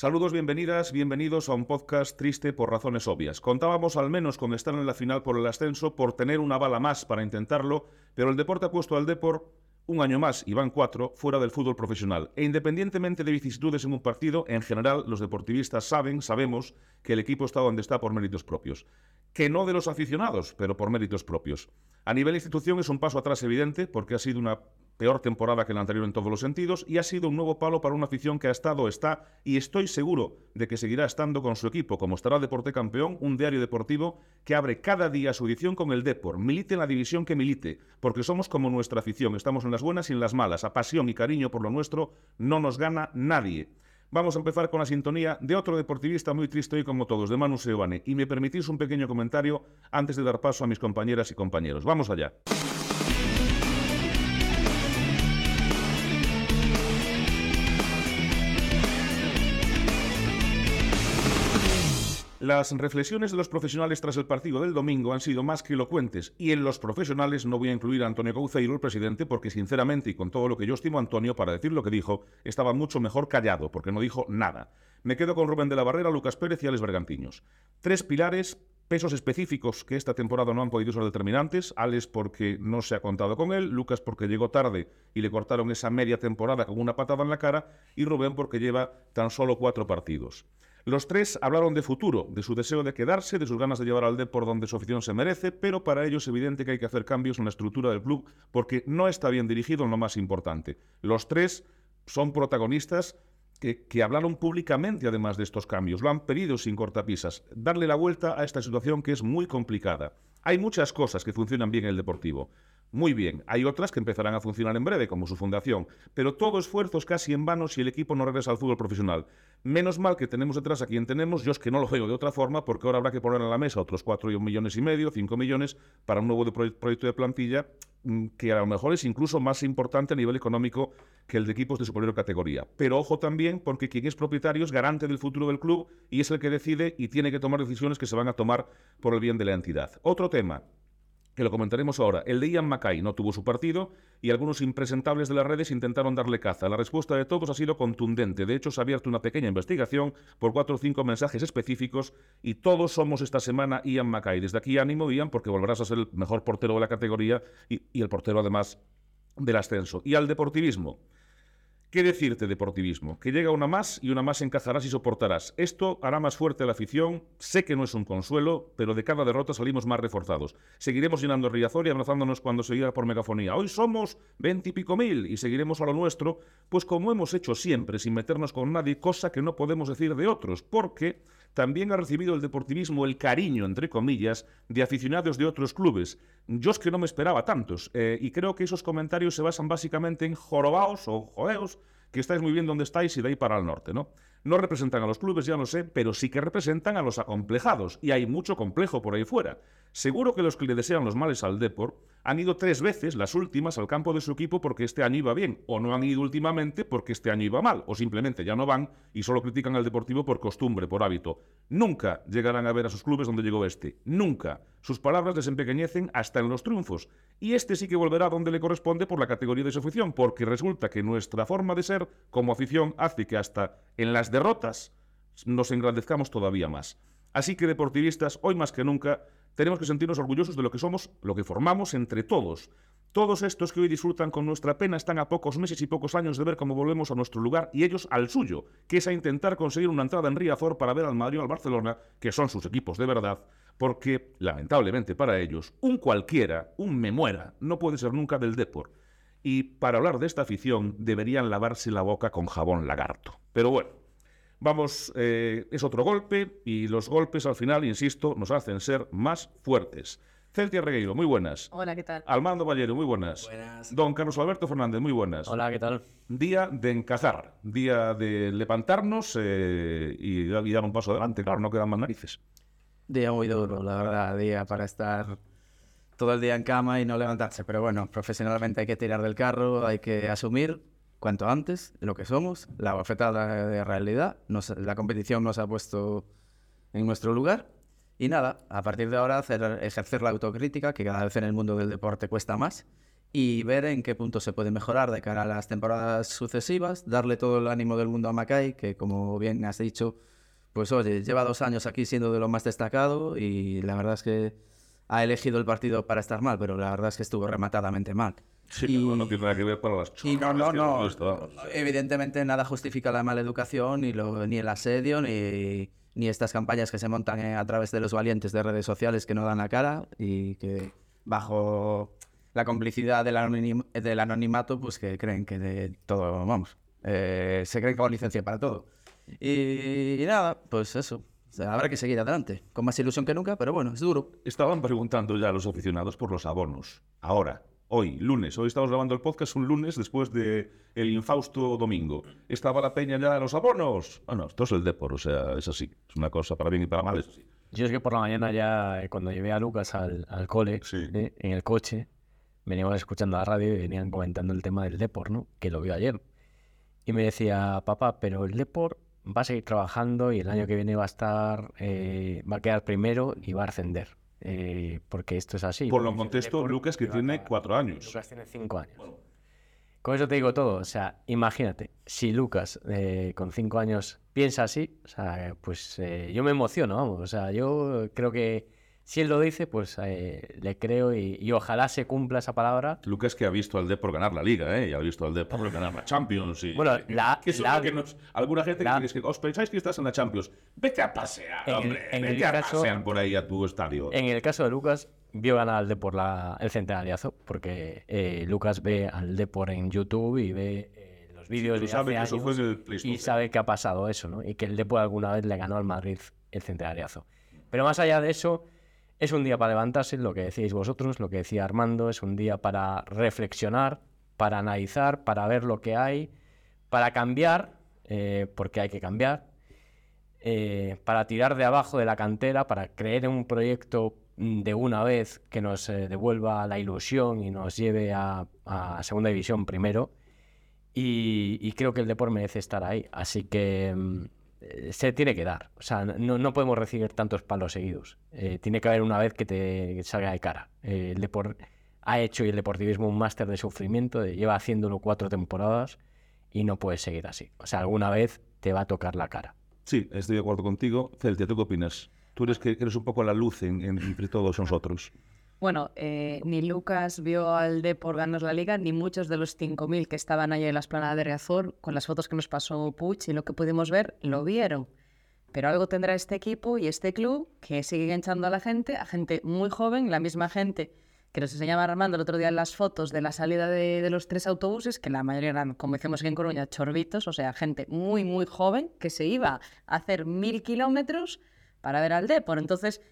Saludos, bienvenidas, bienvenidos a un podcast triste por razones obvias. Contábamos al menos con estar en la final por el ascenso, por tener una bala más para intentarlo, pero el deporte ha puesto al Depor un año más, y van cuatro, fuera del fútbol profesional. E independientemente de vicisitudes en un partido, en general los deportivistas saben, sabemos, que el equipo está donde está por méritos propios. Que no de los aficionados, pero por méritos propios. A nivel institución es un paso atrás evidente, porque ha sido una peor temporada que la anterior en todos los sentidos, y ha sido un nuevo palo para una afición que ha estado, está, y estoy seguro de que seguirá estando con su equipo, como estará Deporte Campeón, un diario deportivo que abre cada día su edición con el Depor, milite en la división que milite, porque somos como nuestra afición, estamos en las buenas y en las malas, a pasión y cariño por lo nuestro no nos gana nadie. Vamos a empezar con la sintonía de otro deportivista muy triste hoy como todos, de Manu Seoane, y me permitís un pequeño comentario antes de dar paso a mis compañeras y compañeros. Vamos allá. Las reflexiones de los profesionales tras el partido del domingo han sido más que elocuentes y en los profesionales no voy a incluir a Antonio Cauceiro, el presidente, porque sinceramente y con todo lo que yo estimo a Antonio para decir lo que dijo, estaba mucho mejor callado porque no dijo nada. Me quedo con Rubén de la Barrera, Lucas Pérez y Alex Bergantiños. Tres pilares, pesos específicos que esta temporada no han podido ser determinantes. Alex porque no se ha contado con él, Lucas porque llegó tarde y le cortaron esa media temporada con una patada en la cara y Rubén porque lleva tan solo cuatro partidos. Los tres hablaron de futuro, de su deseo de quedarse, de sus ganas de llevar al D por donde su afición se merece, pero para ello es evidente que hay que hacer cambios en la estructura del club porque no está bien dirigido en lo más importante. Los tres son protagonistas que, que, hablaron públicamente además de estos cambios, lo han pedido sin cortapisas, darle la vuelta a esta situación que es muy complicada. Hay muchas cosas que funcionan bien en el deportivo. Muy bien, hay otras que empezarán a funcionar en breve, como su fundación, pero todo esfuerzo es casi en vano si el equipo no regresa al fútbol profesional. Menos mal que tenemos detrás a quien tenemos, yo es que no lo veo de otra forma, porque ahora habrá que poner en la mesa otros 4 millones y medio, 5 millones, para un nuevo proyecto de plantilla mm, que a lo mejor es incluso más importante a nivel económico que el de equipos de superior categoría. Pero ojo también, porque quien es propietario es garante del futuro del club y es el que decide y tiene que tomar decisiones que se van a tomar por el bien de la entidad. Otro tema, que lo comentaremos ahora. El de Ian Mackay no tuvo su partido y algunos impresentables de las redes intentaron darle caza. La respuesta de todos ha sido contundente. De hecho, se ha abierto una pequeña investigación por cuatro o cinco mensajes específicos y todos somos esta semana Ian Mackay. Desde aquí ánimo, Ian, porque volverás a ser el mejor portero de la categoría y, y el portero además del ascenso. Y al deportivismo. ¿Qué decirte, deportivismo? Que llega una más y una más encajarás y soportarás. Esto hará más fuerte a la afición. Sé que no es un consuelo, pero de cada derrota salimos más reforzados. Seguiremos llenando Riazor y abrazándonos cuando se diga por megafonía. Hoy somos veintipico mil y seguiremos a lo nuestro, pues como hemos hecho siempre, sin meternos con nadie, cosa que no podemos decir de otros, porque también ha recibido el deportivismo el cariño, entre comillas, de aficionados de otros clubes. Yo es que no me esperaba tantos, eh, y creo que esos comentarios se basan básicamente en jorobaos o jodeos, que estáis muy bien donde estáis y de ahí para el norte, ¿no? No representan a los clubes, ya lo sé, pero sí que representan a los acomplejados, y hay mucho complejo por ahí fuera. Seguro que los que le desean los males al Depor han ido tres veces, las últimas, al campo de su equipo porque este año iba bien, o no han ido últimamente porque este año iba mal, o simplemente ya no van y solo critican al Deportivo por costumbre, por hábito. Nunca llegarán a ver a sus clubes donde llegó este. Nunca. Sus palabras les empequeñecen hasta en los triunfos. Y este sí que volverá donde le corresponde por la categoría de su afición, porque resulta que nuestra forma de ser como afición hace que hasta en las derrotas nos engrandezcamos todavía más. Así que deportivistas, hoy más que nunca, tenemos que sentirnos orgullosos de lo que somos, lo que formamos entre todos. Todos estos que hoy disfrutan con nuestra pena están a pocos meses y pocos años de ver cómo volvemos a nuestro lugar y ellos al suyo, que es a intentar conseguir una entrada en Riazor para ver al Madrid o al Barcelona, que son sus equipos de verdad, porque, lamentablemente para ellos, un cualquiera, un me muera, no puede ser nunca del Depor. Y para hablar de esta afición deberían lavarse la boca con jabón lagarto. Pero bueno, Vamos, eh, es otro golpe y los golpes al final, insisto, nos hacen ser más fuertes. Celtia Regueiro, muy buenas. Hola, ¿qué tal? Almando Ballero, muy buenas. Buenas. Don Carlos Alberto Fernández, muy buenas. Hola, ¿qué tal? Día de encazar, día de levantarnos eh, y, y dar un paso adelante, claro, no quedan más narices. Día muy duro, la verdad, día para estar todo el día en cama y no levantarse. Pero bueno, profesionalmente hay que tirar del carro, hay que asumir cuanto antes lo que somos, la bofetada de realidad, nos, la competición nos ha puesto en nuestro lugar y nada, a partir de ahora hacer, ejercer la autocrítica, que cada vez en el mundo del deporte cuesta más, y ver en qué punto se puede mejorar de cara a las temporadas sucesivas, darle todo el ánimo del mundo a Mackay, que como bien has dicho, pues oye, lleva dos años aquí siendo de lo más destacado y la verdad es que ha elegido el partido para estar mal, pero la verdad es que estuvo rematadamente mal. Sí, Y- pero no tiene nada que ver para las Y no, no, no. Evidentemente nada justifica la mala educación, ni, lo, ni el asedio, ni, ni estas campañas que se montan eh, a través de los valientes de redes sociales que no dan la cara y que bajo la complicidad del, anonim- del anonimato, pues que creen que de todo, vamos, eh, se creen con licencia para todo. Y, y nada, pues eso. O sea, habrá que seguir adelante, con más ilusión que nunca, pero bueno, es duro. Estaban preguntando ya a los aficionados por los abonos. Ahora, hoy, lunes. Hoy estamos grabando el podcast un lunes después de el infausto domingo. ¿Estaba la peña ya de los abonos? Ah, no, esto es el Depor, o sea, es así. Es una cosa para bien y para mal, es así. Yo es que por la mañana ya, eh, cuando llevé a Lucas al, al cole, Sí. eh, en el coche, veníamos escuchando la radio y venían comentando el tema del Depor, ¿no? Que lo vio ayer. Y me decía, papá, pero el Depor va a seguir trabajando y el año que viene va a estar, eh, va a quedar primero y va a ascender. Eh, porque esto es así. Por lo contesto, Lucas, que tiene cuatro años. Lucas tiene cinco años. Con eso te digo todo. O sea, imagínate, si Lucas eh, con cinco años piensa así, o sea, pues eh, yo me emociono, vamos. O sea, yo creo que si él lo dice, pues eh, le creo y, y ojalá se cumpla esa palabra. Lucas que ha visto al Depor ganar la Liga, ¿eh? Y ha visto al Depor ganar la Champions. Y, Bueno, la- que la- que nos- alguna gente la- que, dice que os pensáis que estás en la Champions. Vete a pasear, En el- hombre. en el a caso- pasear por ahí a tu estadio. En el caso de Lucas, vio ganar al Depor la, el centenariazo, porque eh, Lucas ve al Depor en YouTube y ve eh, los vídeos tú de hace años y sabe que ha pasado eso, ¿no? Y que el Depor alguna vez le ganó al Madrid el centenariazo. Pero más allá de eso, es un día para levantarse, lo que decíais vosotros, lo que decía Armando, es un día para reflexionar, para analizar, para ver lo que hay, para cambiar, eh, porque hay que cambiar, eh, para tirar de abajo de la cantera, para creer en un proyecto mm, de una vez que nos eh, devuelva la ilusión y nos lleve a, a Segunda División primero. Y, creo que el deporte merece estar ahí. Así que mm, se tiene que dar. O sea, no, no podemos recibir tantos palos seguidos. Eh, tiene que haber una vez que te salga de cara. Eh, el deporte ha hecho el deportivismo un máster de sufrimiento, lleva haciéndolo cuatro temporadas y no puedes seguir así. O sea, alguna vez te va a tocar la cara. Sí, estoy de acuerdo contigo. Celtia, ¿tú qué opinas? Tú eres que eres un poco la luz en- en- entre todos nosotros. Bueno, eh, ni Lucas vio al Depor ganar la liga, ni muchos de los 5.000 que estaban ahí en la esplanada de Riazor, con las fotos que nos pasó Puch y lo que pudimos ver, lo vieron. Pero algo tendrá este equipo y este club que sigue enganchando a la gente, a gente muy joven, la misma gente que nos enseñaba Armando el otro día en las fotos de la salida de, de los tres autobuses, que la mayoría eran, como decimos aquí en Coruña, chorbitos, o sea, gente muy, muy joven que se iba a hacer mil kilómetros para ver al Depor. Entonces,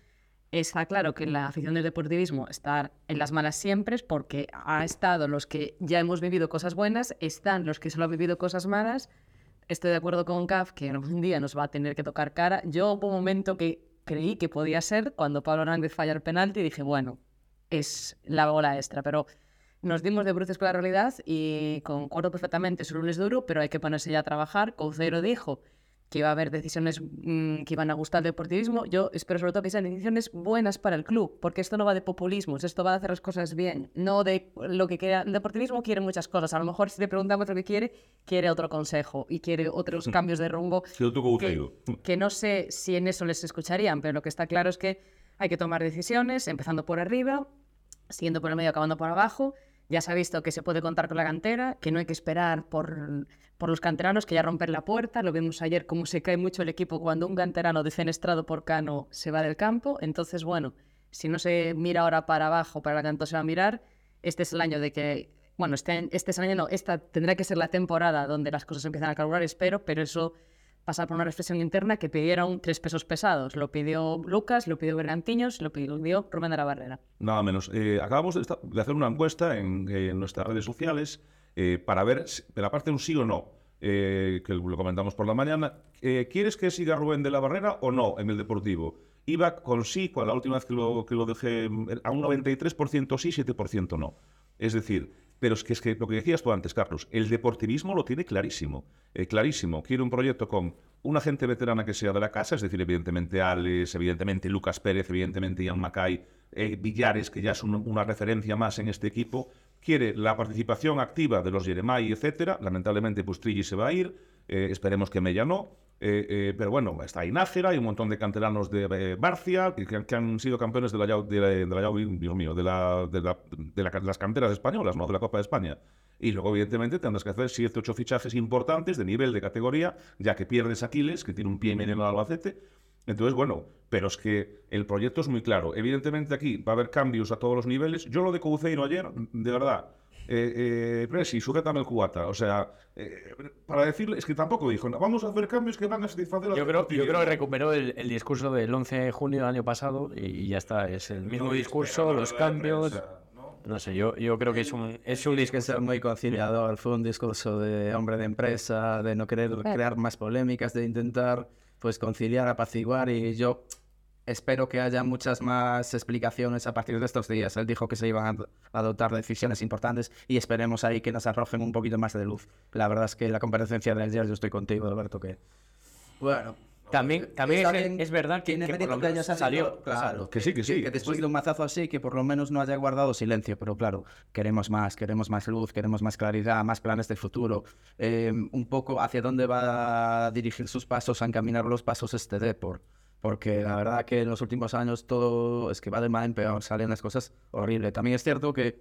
Está claro que la afición del deportivismo está en las malas siempre porque ha estado los que ya hemos vivido cosas buenas, están los que solo han vivido cosas malas. Estoy de acuerdo con CAF que algún día nos va a tener que tocar cara. Yo hubo un momento que creí que podía ser cuando Pablo Hernández falla el penalti y dije, bueno, es la bola extra, pero nos dimos de bruces con la realidad y concuerdo perfectamente, es un lunes duro, pero hay que ponerse ya a trabajar. Couceiro dijo que iba a haber decisiones mm, que iban a gustar al deportivismo. Yo espero sobre todo que sean decisiones buenas para el club, porque esto no va de populismos, esto va de hacer las cosas bien, no de lo que quiera. El deportivismo quiere muchas cosas. A lo mejor si le preguntamos lo que quiere, quiere otro consejo y quiere otros cambios de rumbo que, que no sé si en eso les escucharían, pero lo que está claro es que hay que tomar decisiones, empezando por arriba, siguiendo por el medio, acabando por abajo. Ya se ha visto que se puede contar con la cantera, que no hay que esperar por, por los canteranos, que ya romper la puerta. Lo vimos ayer, cómo se cae mucho el equipo cuando un canterano defenestrado por Cano se va del campo. Entonces, bueno, si no se mira ahora para abajo, para la canto se va a mirar, este es el año de que, bueno, este, este es el año, no, esta tendrá que ser la temporada donde las cosas empiezan a carburar, espero, pero eso pasa por una reflexión interna que pidieron tres pesos pesados. Lo pidió Lucas, lo pidió Bergantiños, lo pidió Rubén de la Barrera. Nada menos. Eh, acabamos de, hacer una encuesta en, eh, nuestras redes sociales eh, para ver si- de la parte de un sí o no, que lo comentamos por la mañana. ¿Quieres que siga Rubén de la Barrera o no en el Deportivo? Iba con sí, con la última vez que lo, que lo dejé mm, a un 93% sí, 7% no. Es decir, pero es que, es que lo que decías tú antes, Carlos, el deportivismo lo tiene clarísimo. eh, clarísimo. Quiere un proyecto con una gente veterana que sea de la casa, es decir, evidentemente Alex, evidentemente Lucas Pérez, evidentemente Ian Mackay, eh, Villares, que ya es un- una referencia más en este equipo, quiere la participación activa de los Jeremai, etcétera. Lamentablemente, pues Trilli se va a ir, eh, esperemos que Mella no. Eh, eh, pero bueno, está ahí Nájera, hay un montón de canteranos de eh, Barcia que, han sido campeones de la, de la, de la Dios mío, de, la, de, de la- de las canteras españolas, ¿no? De la Copa de España. Y luego, evidentemente, tendrás que hacer 7, 8 fichajes importantes de nivel, de categoría, ya que pierdes Aquiles, que tiene un pie en el Albacete. Entonces, bueno, pero es que el proyecto es muy claro. Evidentemente aquí va a haber cambios a todos los niveles. Yo lo de Couceiro ayer, de verdad, eh, eh, Presi, sujétame el cubata. O sea, eh, para decirle, es que tampoco dijo, "No, vamos a hacer cambios que van a satisfacer a Yo creo, yo Coutinho". creo que recuperó el, el discurso del 11 de junio del año pasado y, ya está. Es el mismo discurso, los cambios. No sé, yo, yo creo que es un, es un discurso. muy conciliador. Fue un discurso de hombre de empresa, de no querer crear más polémicas, de intentar pues conciliar, apaciguar y yo espero que haya muchas más explicaciones a partir de estos días. Él dijo que se iban a ad- a adoptar decisiones importantes y esperemos ahí que nos arrojen un poquito más de luz. La verdad es que la comparecencia de ayer yo estoy contigo, Alberto, que bueno, También, también Está es, verdad que, tiene que por lo que menos salió. claro, Que sí, que sí. que después de un mazazo así, que por lo menos no haya guardado silencio, pero claro, queremos más, queremos más luz, queremos más claridad, más planes de futuro, eh, un poco hacia dónde va a dirigir sus pasos, a encaminar los pasos este Depor. Porque la verdad que en los últimos años todo es que va de mal en peor, salen las cosas horribles. También es cierto que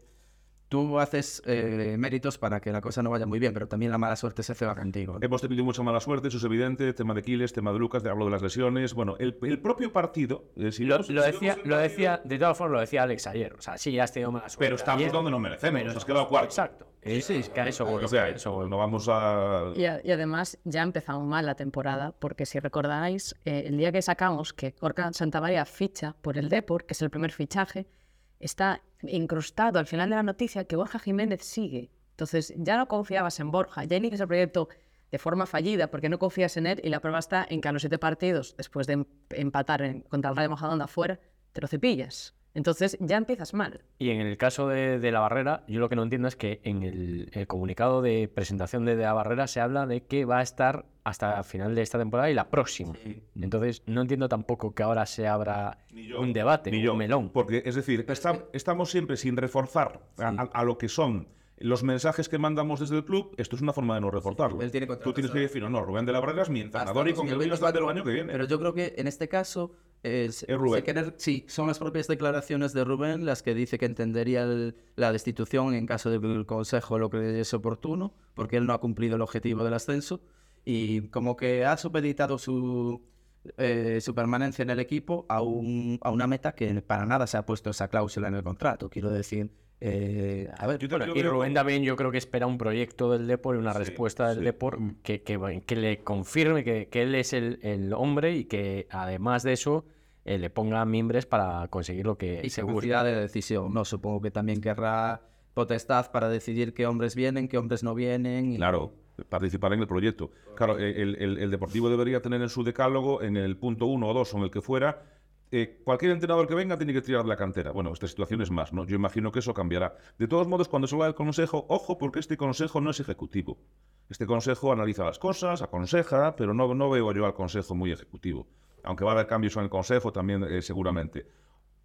tú haces eh, méritos para que la cosa no vaya muy bien, pero también la mala suerte se ceba contigo. Hemos tenido mucha mala suerte, eso es evidente. Tema de Quiles, tema de Lucas, te hablo de las lesiones. Bueno, el, el propio partido. eh, si Lo, lo si decía, lo partido- decía, de todas formas lo decía Alex ayer. O sea, sí, ya has tenido mala suerte. Pero estamos ayer, donde no merecemos. nos quedado cuarto. Exacto. Sí, sí, es que a eso voy, O sea, a eso voy. no vamos a. Y, a- y además ya ha empezado mal la temporada, porque si recordáis, eh, el día que sacamos que Orca Santamaría ficha por el Depor, que es el primer fichaje, está incrustado al final de la noticia que Borja Jiménez sigue. Entonces ya no confiabas en Borja, ya inicias el proyecto de forma fallida porque no confías en él y la prueba está en que a los siete partidos, después de em- empatar en- contra el Rayo Majadahonda afuera, te lo cepillas. Entonces ya empiezas mal. Y en el caso de, de la barrera, yo lo que no entiendo es que en el, el comunicado de presentación de, de la barrera se habla de que va a estar hasta el final de esta temporada y la próxima. Entonces, no entiendo tampoco que ahora se abra yo, un debate, Ni un yo, melón. Porque, es decir, está- estamos siempre sin reforzar a, a- a lo que son los mensajes que mandamos desde el club. Esto es una forma de no reforzarlo. él tiene Tú tienes que decir, no, no, Rubén de la Barrera es mi entrenador y con el hasta el año que viene. Pero yo creo que en este caso es, Es Rubén. querer- sí, son las propias declaraciones de Rubén las que dice que entendería el- la destitución en caso de que el Consejo lo creyese oportuno, porque él no ha cumplido el objetivo del ascenso y como que ha supeditado su, eh, su permanencia en el equipo a, un- a una meta que para nada se ha puesto esa cláusula en el contrato. Quiero decir, eh, a ver, Yo Bueno, también y Rubén también yo creo que espera un proyecto del Depor y una Sí, respuesta del sí. Depor que, que, que le confirme que, que él es el, el hombre y que además de eso eh, le ponga mimbres para conseguir lo que y se busca. de decisión. No supongo que también querrá potestad para decidir qué hombres vienen, qué hombres no vienen. y- Claro, participar en el proyecto. Claro, el, el- el Deportivo debería tener en su decálogo, en el punto uno o dos o en el que fuera, eh, cualquier entrenador que venga tiene que tirar la cantera. Bueno, esta situación es más, ¿no? Yo imagino que eso cambiará. De todos modos, cuando se habla del consejo, ojo, porque este consejo no es ejecutivo. Este consejo analiza las cosas, aconseja, pero no, no veo yo al consejo muy ejecutivo. Aunque va a haber cambios en el consejo también, eh, seguramente.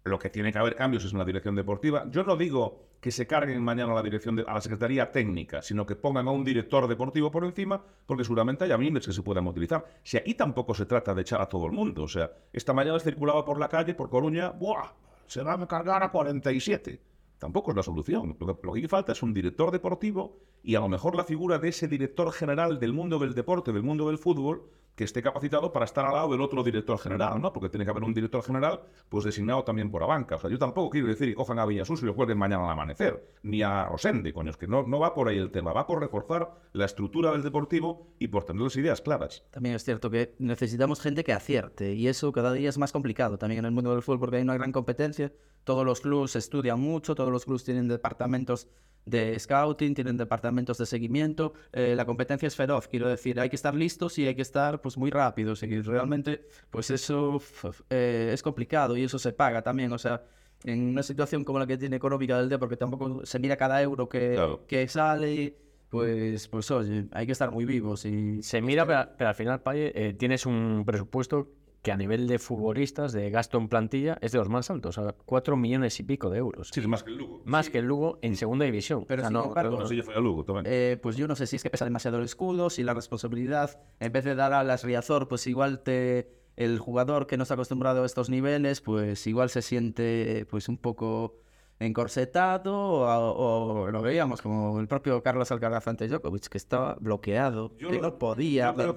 Lo que tiene que haber cambios es en la dirección deportiva. Yo no digo que se carguen mañana a la dirección de, a la Secretaría Técnica, sino que pongan a un director deportivo por encima, porque seguramente haya miembros que se puedan utilizar. Si aquí tampoco se trata de echar a todo el mundo. O sea, esta mañana circulaba por la calle, por Coruña, ¡buah! Se van a cargar a 47. Tampoco es la solución. Lo que, lo que falta es un director deportivo y a lo mejor la figura de ese director general del mundo del deporte, del mundo del fútbol, que esté capacitado para estar al lado del otro director general, ¿no? Porque tiene que haber un director general, pues designado también por la banca. O sea, yo tampoco quiero decir que cojan a Villasus y lo cuelguen mañana al amanecer, ni a Rosende, coño, es que no, no va por ahí el tema, va por reforzar la estructura del deportivo y por tener las ideas claras. También es cierto que necesitamos gente que acierte y eso cada día es más complicado también en el mundo del fútbol porque hay una gran competencia. Todos los clubes estudian mucho, todos los clubes tienen departamentos de scouting, tienen departamentos de seguimiento. eh, la competencia es feroz, quiero decir, hay que estar listos y hay que estar pues muy rápidos y realmente pues eso eh, es complicado y eso se paga también, o sea, en una situación como la que tiene económica del D, porque tampoco se mira cada euro que, Claro. que sale, pues, pues oye, hay que estar muy vivos y Se mira, pero, pero al final, Paye, eh, tienes un presupuesto que a nivel de futbolistas, de gasto en plantilla, es de los más altos, o sea, 4 millones y pico de euros. Sí, es más que el Lugo. Más que el Lugo en segunda división. Pero O sea, no- embargo, yo Lugo también. Eh, pues yo no sé si es que pesa demasiado el escudo, si la responsabilidad, en vez de dar a las Riazor, pues igual te el jugador que no está acostumbrado a estos niveles, pues igual se siente pues un poco encorsetado o, o lo veíamos como el propio Carlos Alcaraz ante Djokovic que estaba bloqueado, Yo que lo- no podía que no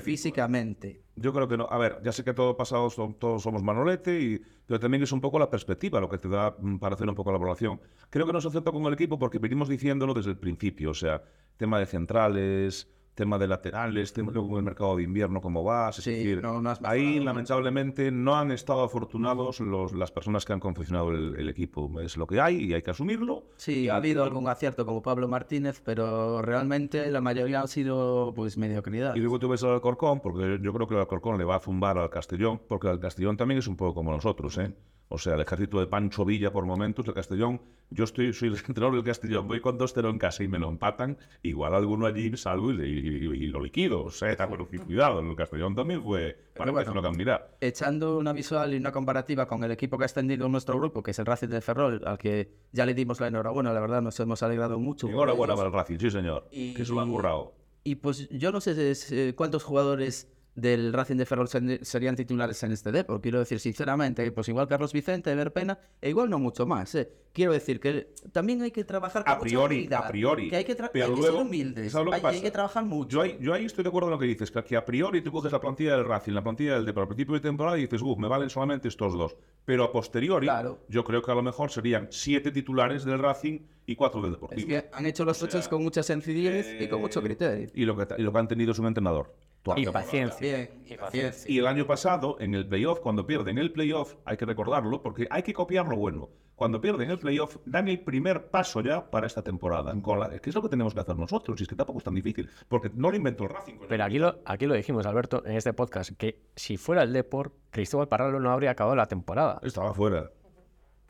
físicamente. Yo creo que no. A ver, ya sé que todos pasados todos somos Manolete, y, pero también es un poco la perspectiva lo que te da mm, para hacer un poco la evaluación. Creo que no se acepta con el equipo porque venimos diciéndolo desde el principio. O sea, tema de centrales, tema de laterales, tema luego el mercado de invierno, cómo va. Es Sí, decir, no- no has ahí lamentablemente no han estado afortunados los, las personas que han confeccionado el, el equipo. Es lo que hay y hay que asumirlo. Sí, ha habido algún acierto como Pablo Martínez, pero realmente la mayoría han sido pues mediocridad. Y luego tú ves al Alcorcón, porque yo creo que el Alcorcón le va a zumbar al Castellón, porque el Castellón también es un poco como nosotros, ¿eh? O sea, el ejército de Pancho Villa por momentos, el Castellón, yo estoy, soy el entrenador del Castellón, voy con 2-0 en casa y me lo empatan, igual alguno allí salgo y, y- y- y lo liquido, o sea, bueno, cuidado, el Castellón también fue, para bueno. que no cambiará. Echando una visual y una comparativa con el equipo que ha extendido en nuestro grupo, que es el Racing de Ferrol, al que ya le dimos la enhorabuena, la verdad nos hemos alegrado mucho. Enhorabuena para el Racing, sí señor, que se lo han currado. Y pues yo no sé cuántos jugadores del Racing de Ferrol serían titulares en este Depor. Quiero decir, sinceramente, pues igual Carlos Vicente, Verpena, e igual no mucho más. eh. Quiero decir que también hay que trabajar con A priori, a priori. Que hay que, Pero hay que ser humildes. ¿sabes lo que hay, que trabajar mucho. Yo ahí, yo ahí estoy de acuerdo en lo que dices, que, que a priori tú coges la plantilla del Racing, la plantilla del Depor al principio de temporada y dices, uff, me valen solamente estos dos. Pero a posteriori, Claro. yo creo que a lo mejor serían siete titulares del Racing y cuatro del Es Deportivo. que han hecho los hechos con mucha sencillez y con mucho criterio. Y, lo que, y lo que han tenido es un entrenador. Y paciencia. Bien, y paciencia. Y el año pasado, en el playoff, cuando pierden el playoff, hay que recordarlo, porque hay que copiar lo bueno. Cuando pierden el playoff, dan el primer paso ya para esta temporada. Con la- que es lo que tenemos que hacer nosotros, y es que tampoco es tan difícil, porque no lo inventó el Racing. Pero aquí lo, aquí lo dijimos, Alberto, en este podcast, que si fuera el Depor, Cristóbal Parralo no habría acabado la temporada. Estaba fuera.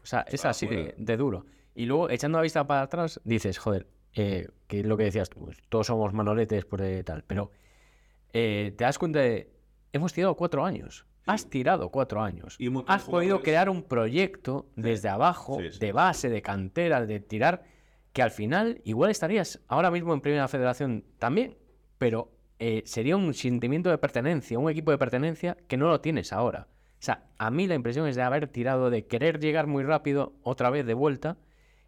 O sea, es así de duro. Y luego, echando la vista para atrás, dices, joder, eh, que es lo que decías tú, pues, todos somos manoletes por de tal, pero eh, te das cuenta de, hemos tirado cuatro años. Has tirado cuatro años. Y Has podido crear un proyecto desde abajo, Sí, sí. de base, de cantera, de tirar, que al final igual estarías ahora mismo en Primera Federación también, pero eh, sería un sentimiento de pertenencia, un equipo de pertenencia que no lo tienes ahora. O sea, a mí la impresión es de haber tirado, de querer llegar muy rápido otra vez de vuelta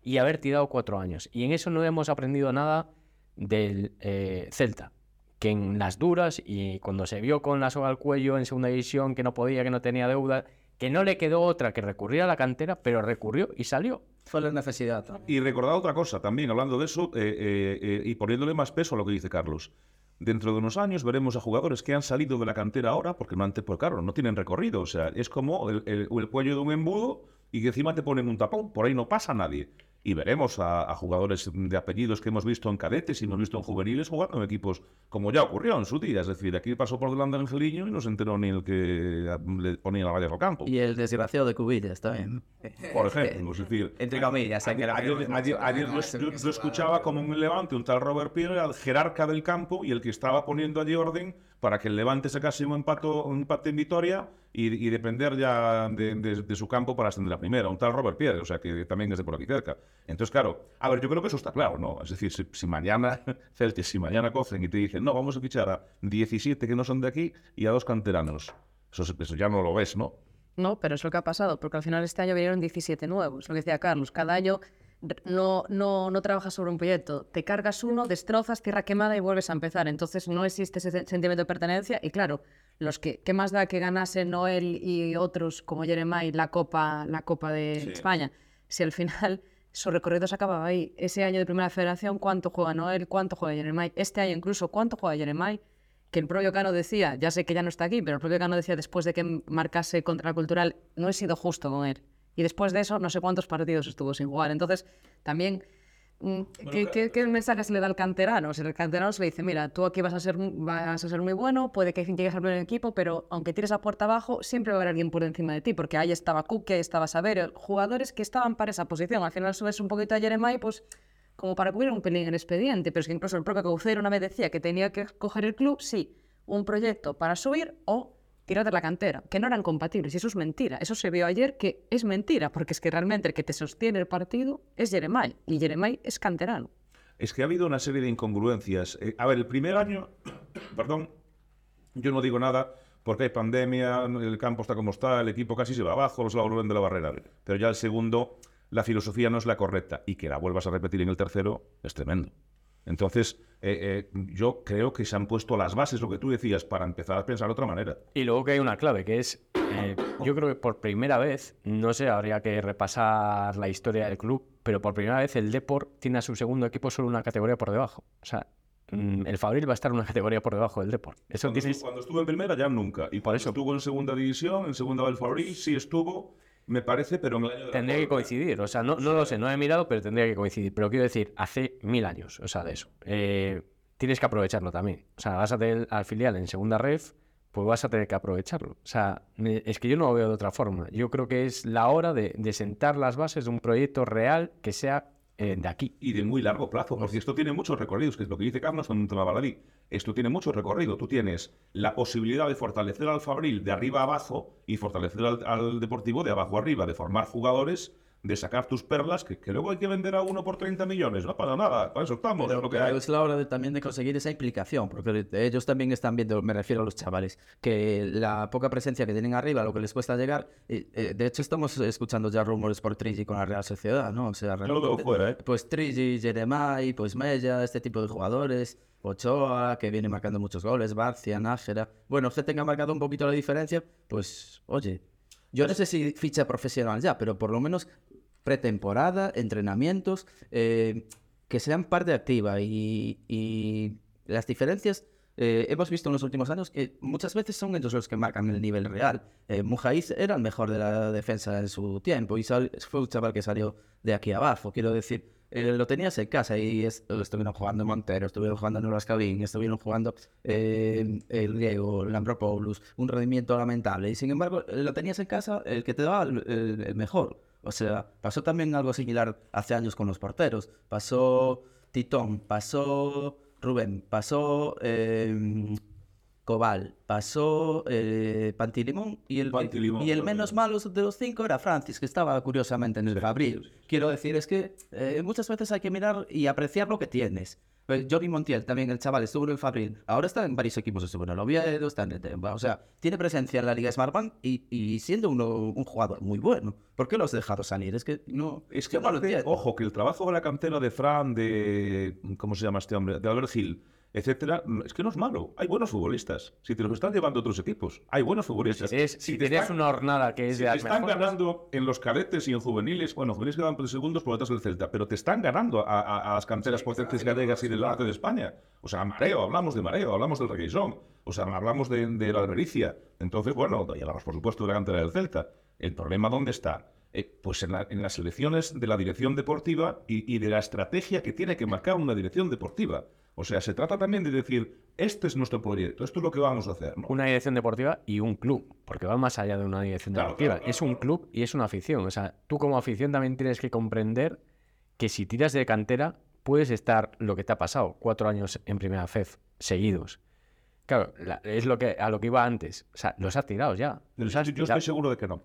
y haber tirado cuatro años. Y en eso no hemos aprendido nada del eh, Celta, que en las duras y cuando se vio con la soga al cuello en segunda división, que no podía, que no tenía deuda, que no le quedó otra que recurrir a la cantera, pero recurrió y salió. Fue la necesidad. también. Y recordad otra cosa también, hablando de eso eh, eh, eh, y poniéndole más peso a lo que dice Carlos. Dentro de unos años veremos a jugadores que han salido de la cantera ahora, porque no antes, pues claro, no tienen recorrido. O sea, es como el, el- el cuello de un embudo y que encima te ponen un tapón. Por ahí no pasa nadie. Y veremos a, a jugadores de apellidos que hemos visto en cadetes y hemos visto en juveniles jugando en equipos como ya ocurrió en su día. Es decir, aquí pasó por delante Angeliño y no se enteró ni el que le ponía la valla al campo. Y el desgraciado de Cubillas también. Por ejemplo, es decir, Entre comillas, Ayer, yo escuchaba como el Levante un tal Robert Pierre al jerarca del campo y el que estaba poniendo allí orden para que el Levante sacase un, empato, un empate en Vitoria y, depender ya de, su campo para ascender a primera. Un tal Robert Pierre, o sea que también es de por aquí cerca. Entonces, claro, a ver, yo creo que eso está claro, ¿no? Es decir, si, mañana, Celtic, si mañana cogen y te dicen, no, vamos a fichar a 17 que no son de aquí y a dos canteranos. Eso, eso ya no lo ves, ¿no? No, pero es lo que ha pasado, porque al final este año vinieron 17 nuevos. Lo que decía Carlos, cada año no, no, no trabajas sobre un proyecto. Te cargas uno, destrozas, tierra quemada y vuelves a empezar. Entonces no existe ese se- sentimiento de pertenencia. Y claro, los que, ¿qué más da que ganase Noel y otros como Jeremai la Copa, la Copa de Sí. España? Si al final su recorrido se acababa ahí. Ese año de Primera Federación, ¿cuánto juega Noel? ¿Cuánto juega Jeremai? Este año incluso, ¿cuánto juega Jeremai? que el propio Cano decía, ya sé que ya no está aquí, pero el propio Cano decía después de que marcase contra la Cultural, no he sido justo con él. Y después de eso, no sé cuántos partidos estuvo sin jugar. Entonces, también, mm, ¿qué, qué, qué mensaje se le da al canterano? Si el canterano se le dice, mira, tú aquí vas a, ser, vas a ser muy bueno, puede que llegues al primer equipo, pero aunque tires la puerta abajo, siempre va a haber alguien por encima de ti, porque ahí estaba Cuque, ahí estaba Saber, jugadores que estaban para esa posición. Al final subes un poquito a Jeremiah, pues como para cubrir un pelín el expediente, pero es que incluso el propio Caucero una vez decía que tenía que coger el club, sí, un proyecto para subir o tirar de la cantera, que no eran compatibles. Y eso es mentira. Eso se vio ayer que es mentira, porque es que realmente el que te sostiene el partido es Jeremai. Y Jeremai es canterano. Es que ha habido una serie de incongruencias. Eh, a ver, el primer año, perdón, yo no digo nada porque hay pandemia, el campo está como está, el equipo casi se va abajo, los laboros de la barrera. Pero ya el segundo, la filosofía no es la correcta y que la vuelvas a repetir en el tercero es tremendo. Entonces, eh, eh, yo creo que se han puesto las bases, lo que tú decías, para empezar a pensar de otra manera. Y luego que hay una clave, que es, eh, yo creo que por primera vez, no sé, habría que repasar la historia del club, pero por primera vez el Deport tiene a su segundo equipo solo una categoría por debajo. O sea, mm, el Fabril va a estar una categoría por debajo del Deport. Eso cuando, tienes... estuvo, cuando estuvo en primera ya nunca. Y por eso estuvo en segunda división, en segunda del Fabril, sí estuvo, me parece, pero en Tendría que coincidir, o sea, no, no lo sé, no he mirado, pero tendría que coincidir. Pero quiero decir, hace mil años, o sea, de eso. Eh, tienes que aprovecharlo también. O sea, vas a tener al filial en segunda ref, pues vas a tener que aprovecharlo. O sea, es que yo no lo veo de otra forma. Yo creo que es la hora de, de sentar las bases de un proyecto real que sea eh, de aquí. Y de muy largo plazo, porque esto tiene muchos recorridos, que es lo que dice Carlos con un tema baladí. Esto tiene mucho recorrido. Tú tienes la posibilidad de fortalecer al Fabril de arriba a abajo y fortalecer al, al Deportivo de abajo a arriba, de formar jugadores, de sacar tus perlas, que, que luego hay que vender a uno por 30 millones. No para nada, para eso estamos, es lo que hay. Pero es la hora de- también de conseguir esa implicación, porque ellos también están viendo, me refiero a los chavales, que la poca presencia que tienen arriba, lo que les cuesta llegar, eh, de hecho estamos escuchando ya rumores por Trigi con la Real Sociedad, ¿no? O sea, Yo lo veo fuera, ¿eh? Pues Trigi, Jeremai, pues Mella, este tipo de jugadores, Ochoa, que viene marcando muchos goles, Barcia, Nájera. Bueno, usted tenga marcado un poquito la diferencia, pues, oye, yo no sé si ficha profesional ya, pero por lo menos pretemporada, entrenamientos, eh, que sean parte activa y, y las diferencias eh, hemos visto en los últimos años que muchas veces son ellos los que marcan el nivel real. Eh, era el mejor de la defensa en su tiempo y sal- fue un chaval que salió de aquí abajo. Quiero decir, eh, lo tenías en casa y es- estuvieron jugando Montero, estuvieron jugando Nuras Cabín, estuvieron jugando eh, el Diego, Lambropoulos, un rendimiento lamentable. Y sin embargo, lo tenías en casa el que te daba el, el- el mejor. O sea, pasó también algo similar hace años con los porteros. Pasó Titón, pasó Rubén, pasó eh, Cobal, pasó eh, Pantilimón y el, Pantilimón, y el menos malo de los cinco era Francis, que estaba curiosamente en el Fabril. Quiero decir, es que eh, muchas veces hay que mirar y apreciar lo que tienes. Pues Johnny Montiel, también el chaval, estuvo en el Fabril. Ahora está en varios equipos, estuvo en el Oviedo, está en el Temba. O sea, tiene presencia en la Liga Smartbank y, y siendo uno, un jugador muy bueno. ¿Por qué lo has dejado salir? Es que no... Es que no lo ojo, que el trabajo de la cantera de Fran, de. ¿Cómo se llama este hombre? De Albert Gil, etcétera, es que no es malo. Hay buenos futbolistas. Si te los están llevando otros equipos, hay buenos futbolistas. Es- Si si te tenías están- una hornada que es si de te están mejores, ganando en los cadetes y en juveniles, bueno, juveniles quedan por segundos por detrás del Celta, pero te están ganando a, a- a las canteras potentes gallegas y del norte de España. O sea, mareo, hablamos de mareo, hablamos del reguisón, o sea, hablamos de, de la albericia. Entonces, bueno, y hablamos por supuesto de la cantera del Celta. ¿El problema dónde está? Eh, pues en, la- en las elecciones de la dirección deportiva y, y de la estrategia que tiene que marcar una dirección deportiva. O sea, se trata también de decir, este es nuestro proyecto, esto es lo que vamos a hacer. ¿no? una dirección deportiva y un club, porque va más allá de una dirección Claro, deportiva. claro, claro, es un club y es una afición. O sea, tú como afición también tienes que comprender que si tiras de cantera, puedes estar lo que te ha pasado, cuatro años en primera FEF seguidos. Claro, la- es lo que, a lo que iba antes. O sea, los has tirado ya. Los has Yo estoy seguro de que no.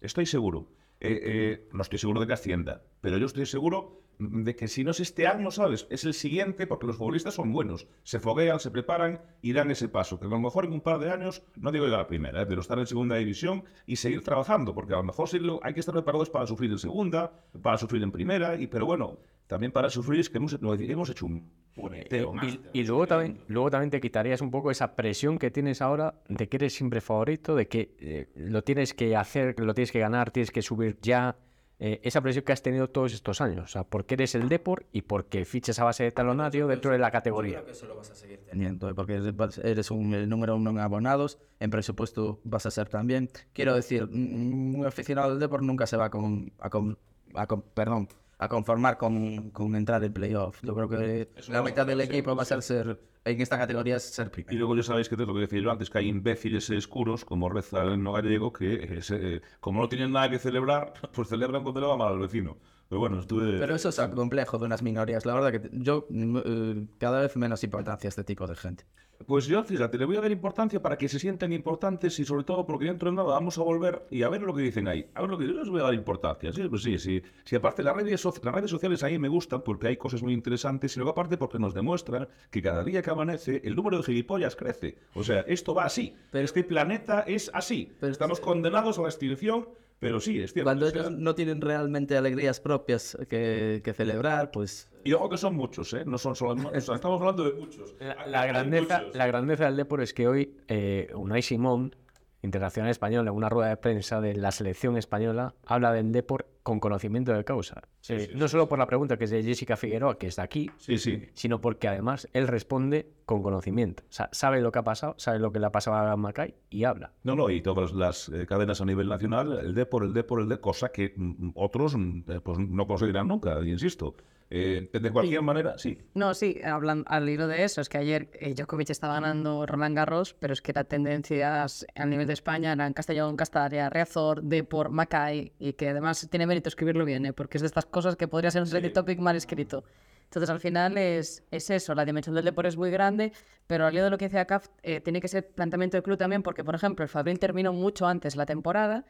Estoy seguro. Eh, eh, no estoy seguro de que ascienda, pero yo estoy seguro de que si no es este año, ¿sabes? Es el siguiente porque los futbolistas son buenos. Se foguean, se preparan y dan ese paso. Que a lo mejor en un par de años, no digo la primera, eh, pero estar en segunda división y seguir trabajando. Porque a lo mejor hay que estar preparados para sufrir en segunda, para sufrir en primera, y pero bueno, también para sufrir es que hemos, hemos hecho un puñetero máster. Y, y luego, también, luego también te quitarías un poco esa presión que tienes ahora de que eres siempre favorito, de que eh, lo tienes que hacer, lo tienes que ganar, tienes que subir ya. Eh, esa presión que has tenido todos estos años. O sea, porque eres el Deport y porque fichas a base de talonario dentro de la categoría. Yo creo que eso lo vas a seguir teniendo, ¿eh? porque eres- un, el número uno en abonados, en presupuesto vas a ser también. Quiero decir, un un aficionado del Depor nunca se va con, a, con- a con- perdón, a conformar con, con entrar en playoff. Yo creo que la mitad del equipo va a ser, ser en esta categoría es ser Y primero. luego ya sabéis que es lo que decía yo antes, que hay imbéciles escuros, como reza el no gallego, que eh, como no tienen nada que celebrar, pues celebran cuando le va mal al vecino. Pero bueno, estuve... Pero eso es algo complejo de unas minorías. La verdad que te- yo mm, eh, cada vez menos importancia a este tipo de gente. Pues yo, fíjate, le voy a dar importancia para que se sientan importantes y sobre todo porque dentro de nada vamos a volver y a ver lo que dicen ahí. A ver lo que yo les voy a dar importancia. Sí, pues sí, sí. Si aparte las redes, soci- las redes sociales ahí me gustan porque hay cosas muy interesantes y luego aparte porque nos demuestran que cada día que amanece el número de gilipollas crece. O sea, esto va así. Pero- este planeta es así. Pero- Estamos condenados a la extinción, pero sí, es cierto. Cuando O sea, ellos no tienen realmente alegrías propias que, que celebrar, pues Y ojo que son muchos, ¿eh? No son solo... o sea, estamos hablando de muchos. La, grandeza, muchos. la grandeza del Depor es que hoy eh, Unai Simón, internacional español, en una rueda de prensa de la selección española, habla del Depor con conocimiento de causa. Eh, no solo por la pregunta que es de Jessica Figueroa, que está aquí, Sí, sí. sino porque además él responde con conocimiento. O sea, sabe lo que ha pasado, sabe lo que le ha pasado a Macay y habla. No, no, y todas las eh, cadenas a nivel nacional, el D por el D por el D, cosa que mm, otros mm, eh, pues, no conseguirán nunca, insisto. Eh, de cualquier manera, sí. No, sí, hablan al hilo de eso, es que ayer eh, Djokovic estaba ganando Roland Garros, pero es que las tendencias a nivel de España eran Castellón, Castalia, Riazor, Depor, Macay, y que además tiene mérito escribirlo bien, ¿eh? porque es de estas cosas que podría ser un trending topic mal escrito. Entonces, al final es, es eso, la dimensión del deporte es muy grande, pero al hilo de lo que decía Caf, eh, tiene que ser planteamiento del club también, porque, por ejemplo, el Fabril terminó mucho antes la temporada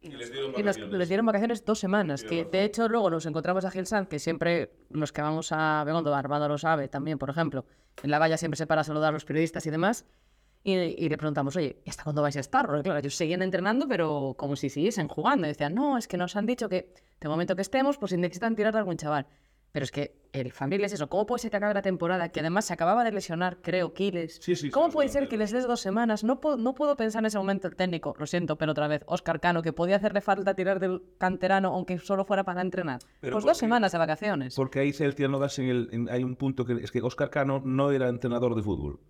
y, nos- les dieron vacaciones dos semanas, que de hecho luego nos encontramos a Gil Sanz, que siempre los que vamos a Begondo, Armando lo sabe también, por ejemplo, en la valla siempre se para a saludar a los periodistas y demás, y, y le preguntamos, oye, ¿y hasta cuándo vais a estar? Porque claro, ellos seguían entrenando, pero como si siguiesen jugando, y decían, no, es que nos han dicho que de momento que estemos, pues si necesitan tirar a algún chaval. Pero es que el familia es eso. ¿Cómo puede ser que acabe la temporada? Que además se acababa de lesionar, creo, Quiles. Sí, sí, ¿Cómo sí, puede ser que les des dos semanas? No puedo, no puedo pensar en ese momento el técnico, lo siento, pero otra vez, Oscar Cano, que podía hacerle falta tirar del canterano, aunque solo fuera para entrenar. Pero pues ¿por dos semanas de vacaciones. Porque ahí Celtia no das en el. en- hay un punto que es que Oscar Cano no era entrenador de fútbol.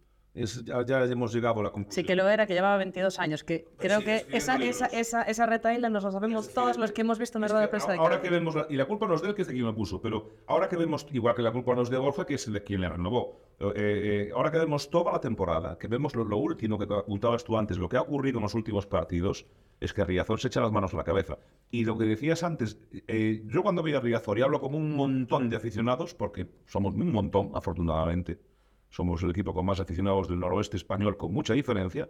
Es, ya, ya hemos llegado a la conclusión. Sí que lo era, que llevaba 22 años, que creo sí, que esa, esa, esa, esa retaíla nos lo sabemos todos los que hemos visto en la rueda de prensa de ahora Cano. que vemos, la- y la culpa no es de él, que es de quien lo puso, pero ahora que vemos, igual que la culpa no es de Borja, que es de quien le renovó, eh, eh, ahora que vemos toda la temporada, que vemos lo, lo último que te apuntabas tú antes, lo que ha ocurrido en los últimos partidos, es que Riazor se echa las manos a la cabeza. Y lo que decías antes, eh, yo cuando veía a Riazor y hablo como un montón de aficionados, porque somos un montón, afortunadamente, somos el equipo con más aficionados del noroeste español, con mucha diferencia,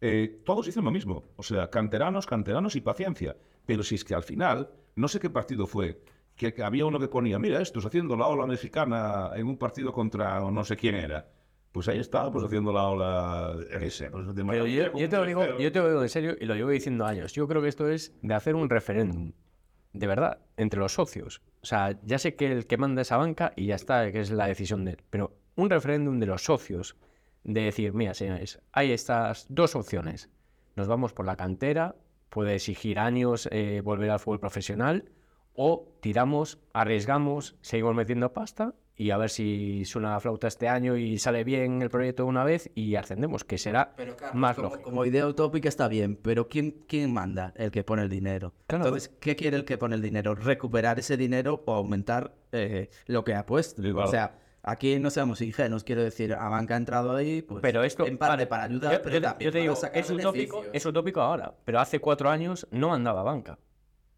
eh, todos dicen lo mismo. O sea, canteranos, canteranos y paciencia. Pero si es que al final, no sé qué partido fue, que, que había uno que ponía, mira, estos haciendo la ola mexicana en un partido contra no sé quién era. Pues ahí está, pues haciendo la ola, sé, pues de Pero yo, yo te lo digo, yo te lo digo en serio y lo llevo diciendo años. Yo creo que esto es de hacer un referéndum. De verdad, entre los socios. O sea, ya sé que el que manda esa banca y ya está, que es la decisión de él. Pero un referéndum de los socios. De decir, mira, señores, hay estas dos opciones. Nos vamos por la cantera, puede exigir años eh, volver al fútbol profesional, o tiramos, arriesgamos, seguimos metiendo pasta y a ver si suena la flauta este año y sale bien el proyecto de una vez y ascendemos, que será más como, lógico. como idea utópica está bien, pero ¿quién, ¿quién manda? El que pone el dinero. Claro, Entonces, ¿qué quiere el que pone el dinero? ¿Recuperar ese dinero o aumentar eh, lo que ha puesto? Claro. O sea, aquí no seamos ingenuos, quiero decir, a banca ha entrado ahí, pues, Pero esto, en parte vale, para ayudar, yo, pero yo te- también yo te para digo, sacar es utópico, es utópico ahora, pero hace cuatro años no andaba banca.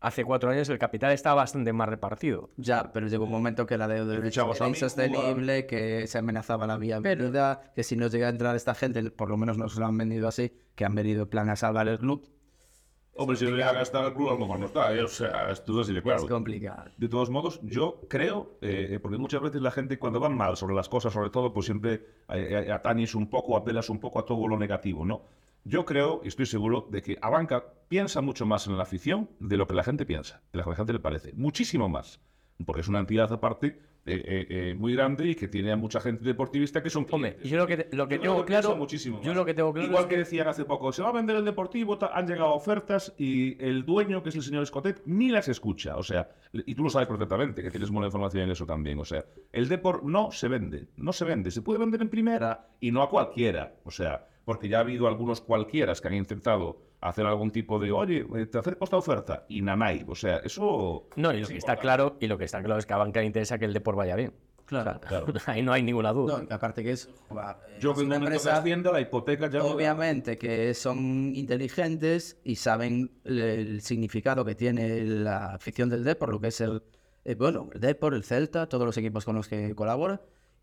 Hace cuatro años el capital estaba bastante más repartido. Ya, pero llegó un momento que la deuda era fichabas a Miku, insostenible, que se amenazaba la viabilidad, que si no llega a entrar esta gente, por lo menos nos lo han vendido así, que han venido en plan a salvar el club, Hombre, si haga estar al club, a lo mejor no está, ¿eh? O sea, esto es así de claro. es complicado. De todos modos, yo creo, eh, porque muchas veces la gente cuando van mal sobre las cosas, sobre todo, pues siempre eh, eh, atañes un poco, apelas un poco a todo lo negativo, ¿no? Yo creo y estoy seguro de que Abanca piensa mucho más en la afición de lo que la gente piensa, de lo que la gente le parece. Muchísimo más. Porque es una entidad aparte eh, eh, eh, muy grande y que tiene a mucha gente deportivista que son Hombre, clientes. yo lo que, lo que Yo tengo que claro, muchísimo yo lo que tengo claro Igual es que decían hace poco, se va a vender el Deportivo, han llegado ofertas y el dueño, que es el señor Escotet, ni las escucha. O sea, y tú lo sabes perfectamente, que tienes buena información en eso también. O sea, el Deport no se vende, no se vende. Se puede vender en primera y no a cualquiera. O sea, porque ya ha habido algunos cualquieras que han intentado hacer algún tipo de, oye, eh, te acerco esta oferta y nanay. O sea, eso... No, y lo que está claro, y lo que está claro es que a banca le interesa que el Depor vaya bien. Claro. O sea, ahí no hay ninguna duda. No, aparte que es, va, Yo es que una empresa Hacienda, la hipoteca ya... Obviamente que son inteligentes y saben el, el significado que tiene la afición del Depor, lo que es el, eh, bueno, el Depor, el Celta, todos los equipos con los que colabora.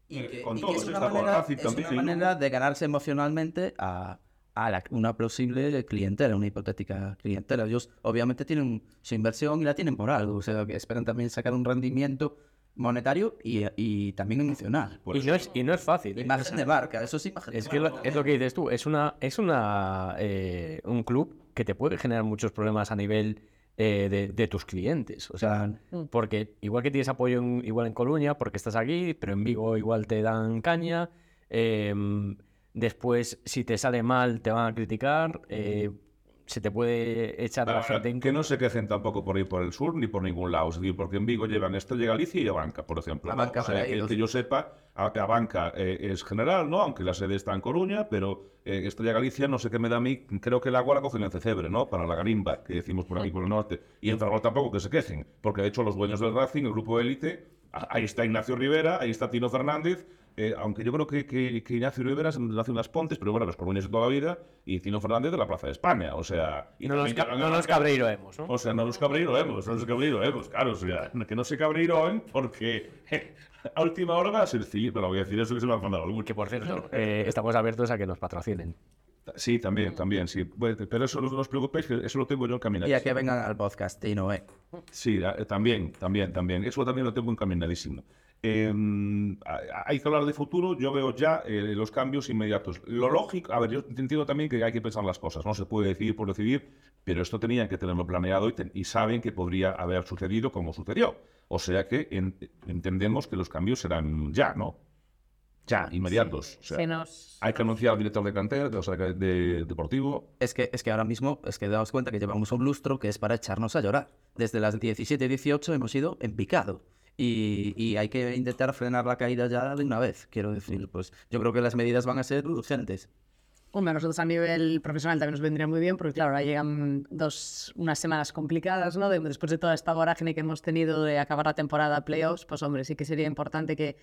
Y Eh, que, con y que todos, es una manera, es una manera de ganarse emocionalmente a, a la- una posible clientela, una hipotética clientela. Ellos obviamente tienen su inversión y la tienen por algo, o sea, que esperan también sacar un rendimiento monetario y, y también emocional. Y no, es, y no es fácil. ¿eh? Imagen de marca, eso es imagen de Es que lo- es lo que dices tú, es una es una eh, un club que te puede generar muchos problemas a nivel eh, de, de tus clientes. O sea, porque igual que tienes apoyo en- igual en Coruña, porque estás aquí, pero en Vigo igual te dan caña. em, después, si te sale mal, te van a criticar. eh, se te puede echar la gente en que no se quejen tampoco por ir por el sur ni por ningún lado. Es decir, porque en Vigo llevan Estrella Galicia y a Banca, por ejemplo. A ¿no? Banca o sea, que, que yo sepa, a, a Banca eh, es general, ¿no? Aunque la sede está en Coruña, pero eh, Estrella Galicia no sé qué me da a mí. Creo que el agua la cogen en Cecebre, ¿no? Para la garimba, que decimos por aquí por el norte. Y en Ferrol tampoco que se quejen, porque de hecho los dueños del Racing, el grupo élite, ahí está Ignacio Rivera, ahí está Tino Fernández. Eh, aunque yo creo que, que, que Ignacio Rivera es nació en Las Pontes, pero bueno, los coruñeses de toda la vida, y Tino Fernández de la Plaza de España, o sea... Y No nos, ca- no a nos Banca. cabreiro hemos, ¿no? O sea, no los cabreiroemos, no los cabreiroemos, claro, o sea, que no se cabreiroen porque a última hora va a ser pero voy a decir eso que se me ha mandado mucho. Que por cierto, eh, estamos abiertos a que nos patrocinen. Sí, también, también, sí. Pues, Pero eso no os preocupéis, que eso lo tengo yo encaminado. Y a que vengan al podcast, Tino, ¿eh? Sí, eh, también, también, también. Eso también lo tengo encaminadísimo. Eh, hay que hablar de futuro, yo veo ya eh, los cambios inmediatos. Lo lógico, a ver, yo entiendo también que hay que pensar las cosas, no se puede decidir por decidir, pero esto tenían que tenerlo planeado y, ten- y saben que podría haber sucedido como sucedió. O sea que en- entendemos que los cambios serán ya, ¿no? Ya, inmediatos. O sea, Se nos... Hay que anunciar al director de cantera, o sea, de, de deportivo. Es que, es que ahora mismo, es que damos cuenta que llevamos un lustro que es para echarnos a llorar. Desde las 17 y 18 hemos ido en picado. Y, y hay que intentar frenar la caída ya de una vez, quiero decir. Pues yo creo que las medidas van a ser urgentes. Hombre, a nosotros a nivel profesional también nos vendría muy bien, porque claro, ahora llegan dos, unas semanas complicadas, ¿no? De- después de toda esta vorágine que hemos tenido de acabar la temporada playoffs, pues hombre, sí que sería importante que,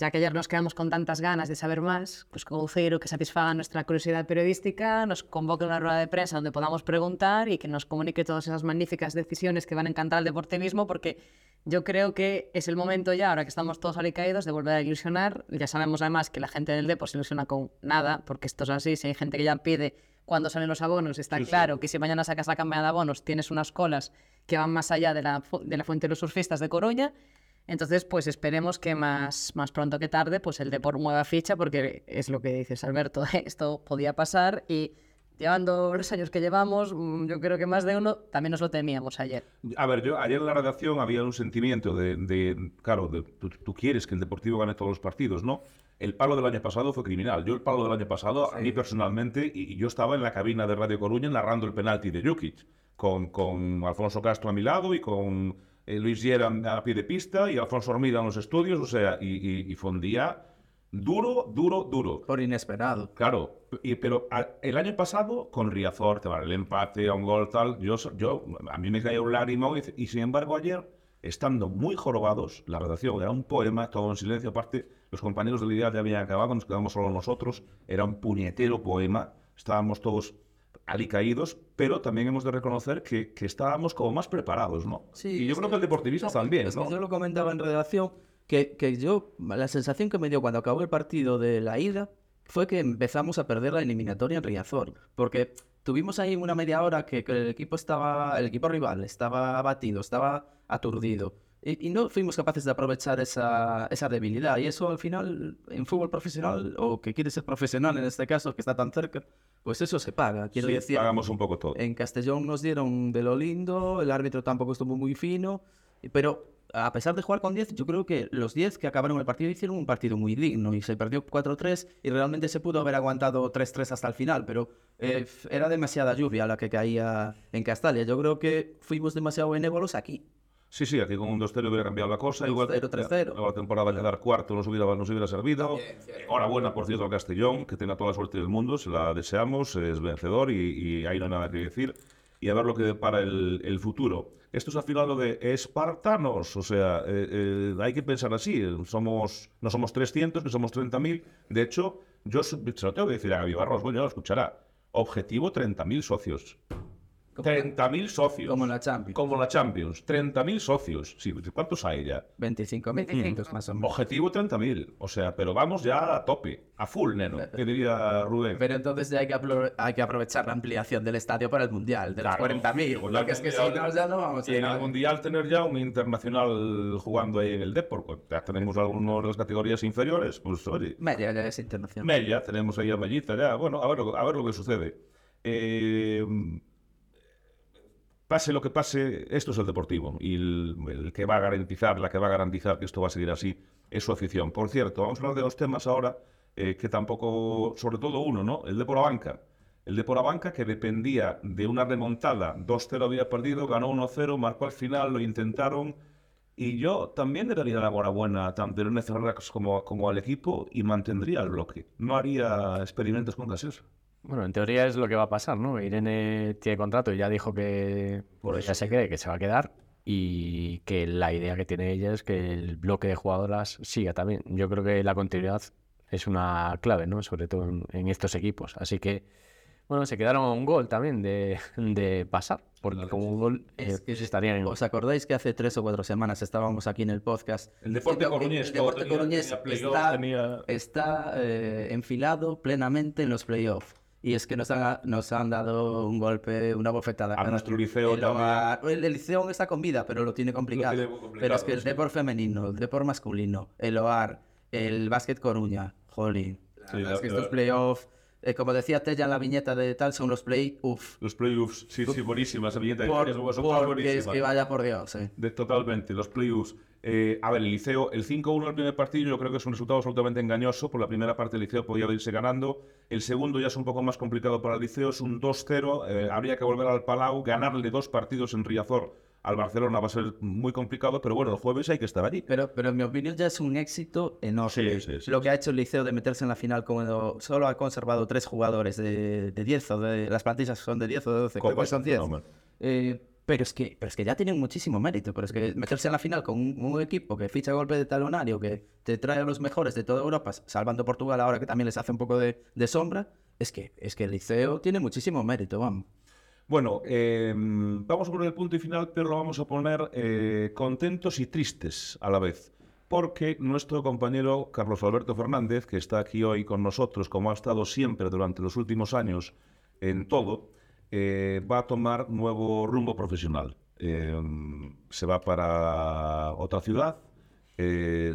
ya que ayer nos quedamos con tantas ganas de saber más, pues con Uceiro que satisfaga nuestra curiosidad periodística, nos convoque una rueda de prensa donde podamos preguntar y que nos comunique todas esas magníficas decisiones que van a encantar al deportivismo, porque yo creo que es el momento ya, ahora que estamos todos alicaídos, de volver a ilusionar. Ya sabemos además que la gente del Depor se ilusiona con nada, porque esto es así. Si hay gente que ya pide cuando salen los abonos, está Sí, sí. claro que si mañana sacas la campaña de abonos, tienes unas colas que van más allá de la, de la fuente de los surfistas de Coruña. Entonces, pues esperemos que más, más pronto que tarde, pues el Depor mueva ficha, porque es lo que dices, Alberto, esto podía pasar y llevando los años que llevamos, mm, yo creo que más de uno también nos lo temíamos ayer. A ver, yo ayer en la redacción había un sentimiento de, de- claro, de- tú, tú quieres que el Deportivo gane todos los partidos, ¿no? El palo del año pasado fue criminal. Yo el palo del año pasado, a mí personalmente, y, y yo estaba en la cabina de Radio Coruña narrando el penalti de Jukic, con, con Alfonso Castro a mi lado y con eh, Luis Llera a pie de pista y Alfonso Hormida en los estudios, o sea, y, y- y fue un día duro, duro, duro. Por inesperado. Claro, y- pero a- el año pasado con Riazor, el empate a un gol tal, yo, yo a mí me caía un lágrima y, y sin embargo ayer, estando muy jorobados, la redacción era un poema, todo en silencio, aparte los compañeros del ideal ya habían acabado, nos quedamos solo nosotros, era un puñetero poema, estábamos todos alicaídos, pero también hemos de reconocer que, que estábamos como más preparados, ¿no? Sí, y yo creo que- que el deportivista también, Es que ¿no? yo lo comentaba en redacción, que, que yo, la sensación que me dio cuando acabó el partido de la ida fue que empezamos a perder la eliminatoria en Riazor, porque tuvimos ahí una media hora que, que el equipo estaba, el equipo rival estaba abatido, estaba aturdido. Y, y no fuimos capaces de aprovechar esa, esa debilidad. Y eso al final, en fútbol profesional, o que quiere ser profesional en este caso, que está tan cerca, pues eso se paga. Quiero Sí, decir, pagamos un poco todo. en Castellón nos dieron de lo lindo, el árbitro tampoco estuvo muy fino, pero a pesar de jugar con 10, yo creo que los 10 que acabaron el partido hicieron un partido muy digno y se perdió 4-3 y realmente se pudo haber aguantado 3-3 hasta el final, pero eh, era demasiada lluvia la que caía en Castalia. Yo creo que fuimos demasiado benévolos aquí. Sí, sí, aquí con un 2-0 hubiera cambiado la cosa. Igual 2-0, 3-0. La temporada quedar cuarto nos hubiera, nos hubiera servido. Enhorabuena, por cierto, al Castellón, que tenga toda la suerte del mundo. Se la deseamos, es vencedor y, y ahí no hay nada que decir. Y a ver lo que depara el, el futuro. Esto es al final lo de espartanos. O sea, eh, eh, hay que pensar así. Somos, no somos 300, ni somos 30.000. De hecho, yo se lo tengo que decir a Gaby Barros, bueno, ya lo escuchará. Objetivo 30.000 socios. 30.000 socios. Como la Champions. Como la Champions. 30.000 socios. Sí, ¿cuántos hay ya? 25.500 más o menos. Objetivo 30.000. O sea, pero vamos ya a tope. A full, neno. Que diría Rubén. Pero entonces ya hay que, hay que aprovechar la ampliación del estadio para el Mundial, de los Claro. 40.000. Pues Porque es que si no, ya no vamos a Y en el. Mundial tener ya un internacional jugando ahí en el Depor. pues Ya tenemos algunos de las categorías inferiores. Pues oye, Media ya es internacional. Mella, tenemos ahí a Mellita ya. Bueno, a ver, a ver lo que sucede. Eh, pase lo que pase, esto es el deportivo. Y el, que va a garantizar, la que va a garantizar que esto va a seguir así, es su afición. Por cierto, vamos a hablar de los temas ahora, eh, que tampoco, sobre todo uno, ¿no? El de por la banca. El de por la banca que dependía de una remontada, 2-0 había perdido, ganó 1-0, marcó al final, lo intentaron. Y yo también le daría la enhorabuena tanto a Ferreras como, como al equipo y mantendría el bloque. No haría experimentos con gaseosa. Bueno, en teoría es lo que va a pasar, ¿no? Irene tiene contrato y ya dijo que Por pues, ya se cree que se va a quedar y que la idea que tiene ella es que el bloque de jugadoras siga también. Yo creo que la continuidad es una clave, ¿no? Sobre todo en, en estos equipos. Así que, bueno, se quedaron a un gol también de, de pasar, porque con un gol eh, Es que pues estarían en... ¿Os acordáis que hace tres o cuatro semanas estábamos aquí en el podcast? El deporte coruñés, El deporte tenía- coruñés tenía playoff, está, tenía- está, eh, enfilado plenamente en los playoffs. Y es que nos han, nos han dado un golpe, una bofetada. A nuestro liceo el, también. hogar- el, el liceo está con vida, pero lo tiene complicado. pero es que el sí. deporte femenino, el deporte masculino, el OAR, el básquet Coruña, jolín. Sí, es que estos playoffs, eh, como decía Tella en la viñeta de tal, son los play-uff. Los playoffs, sí, sí, buenísima esa viñeta. Por, eso está porque es que vaya por Dios, eh. De, totalmente, los playoffs. Eh, a ver, el Liceo, el 5-1 el primer partido, yo creo que es un resultado absolutamente engañoso. Por la primera parte, el Liceo podía irse ganando. El segundo ya es un poco más complicado para el Liceo, es un 2-0. eh, habría que volver al Palau, ganarle dos partidos en Riazor al Barcelona va a ser muy complicado, pero bueno, el jueves hay que estar allí. Pero, pero en mi opinión ya es un éxito enorme. Sí, sí, sí, Lo que ha hecho el Liceo de meterse en la final cuando solo ha conservado tres jugadores de, de 10 o de las plantillas son de 10 o de 12, creo que son es un 10. fenómeno. Eh, pero es que pero es que ya tienen muchísimo mérito, pero es que meterse en la final con un, un equipo que ficha golpe de talonario, que te trae a los mejores de toda Europa, salvando Portugal ahora que también les hace un poco de, de sombra, es que es que el Liceo tiene muchísimo mérito, vamos. Bueno, eh, vamos a poner el punto y final, pero lo vamos a poner eh, contentos y tristes a la vez. Porque nuestro compañero Carlos Alberto Fernández, que está aquí hoy con nosotros, como ha estado siempre durante los últimos años en todo, eh, va a tomar nuevo rumbo profesional. Eh, se va para otra ciudad. eh,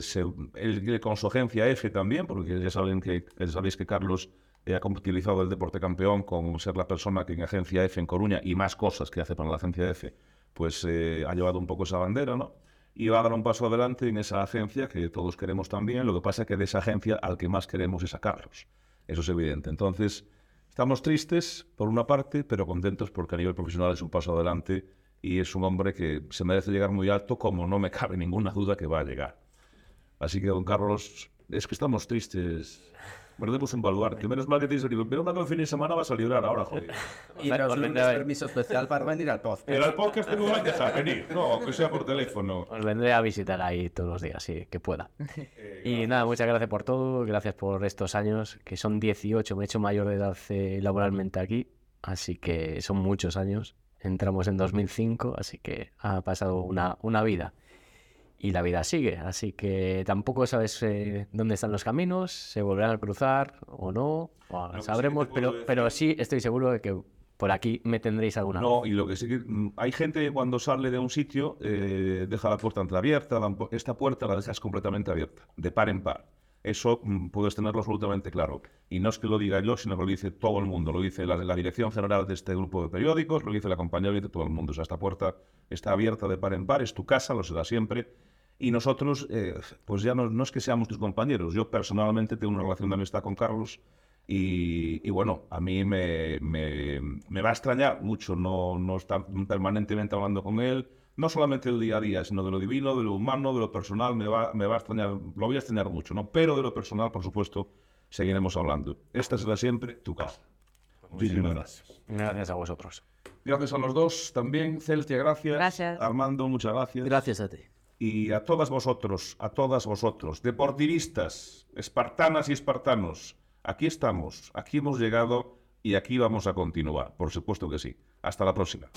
él con su agencia F también, porque ya saben que sabéis que Carlos ha utilizado el deporte campeón con ser la persona que en agencia F en Coruña y más cosas que hace para la agencia F, pues eh, ha llevado un poco esa bandera, ¿no? Y va a dar un paso adelante en esa agencia que todos queremos también. Lo que pasa es que de esa agencia al que más queremos es a Carlos. Eso es evidente. Entonces, estamos tristes por una parte, pero contentos porque a nivel profesional es un paso adelante y es un hombre que se merece llegar muy alto, como no me cabe ninguna duda que va a llegar. Así que, don Carlos, es que estamos tristes. Perdemos un baluarte. Menos mal que tienes el. Pero mal que el fin de semana vas a librar ahora, joder. Y Os nos un a permiso especial para venir al podcast. Pero al podcast tengo que dejar venir. No, que sea por teléfono. Os vendré a visitar ahí todos los días, sí, que pueda. Y nada, muchas gracias por todo, gracias por estos años, que son 18, me he hecho mayor de edad eh, laboralmente aquí, así que son muchos años. Entramos en 2005, así que ha pasado una, una vida. Y la vida sigue, así que tampoco sabes eh, dónde están los caminos, se volverán a cruzar o no, o sí sabremos, pero, decir- pero sí estoy seguro de que por aquí me tendréis alguna vez. No, y lo que sí que mm, hay gente que cuando sale de un sitio eh, deja la puerta entreabierta. Esta puerta la dejas completamente abierta, de par en par. Eso mm, puedes tenerlo absolutamente claro. Y no es que lo diga yo, sino que lo dice todo el mundo. Lo dice la, dirección general de este grupo de periódicos, lo dice la compañía, lo dice todo el mundo. O sea, esta puerta está abierta de par en par, es tu casa, lo será siempre. Y nosotros, eh, pues ya no, no es que seamos tus compañeros. Yo personalmente tengo una relación de amistad con Carlos y, y bueno, a mí me, me- me va a extrañar mucho no, no estar permanentemente hablando con él, no solamente del día a día, sino de lo divino, de lo humano, de lo personal, me va, me va a extrañar, lo voy a extrañar mucho, ¿no? Pero de lo personal, por supuesto, seguiremos hablando. Esta será siempre tu casa. Muchísimas gracias. Gracias a vosotros. Gracias a los dos también, Celtia, gracias. Gracias. Armando, muchas gracias. Gracias a ti. Y a todas vosotros, a todas vosotros, deportivistas, espartanas y espartanos, aquí estamos, aquí hemos llegado y aquí vamos a continuar, por supuesto que sí. Hasta la próxima.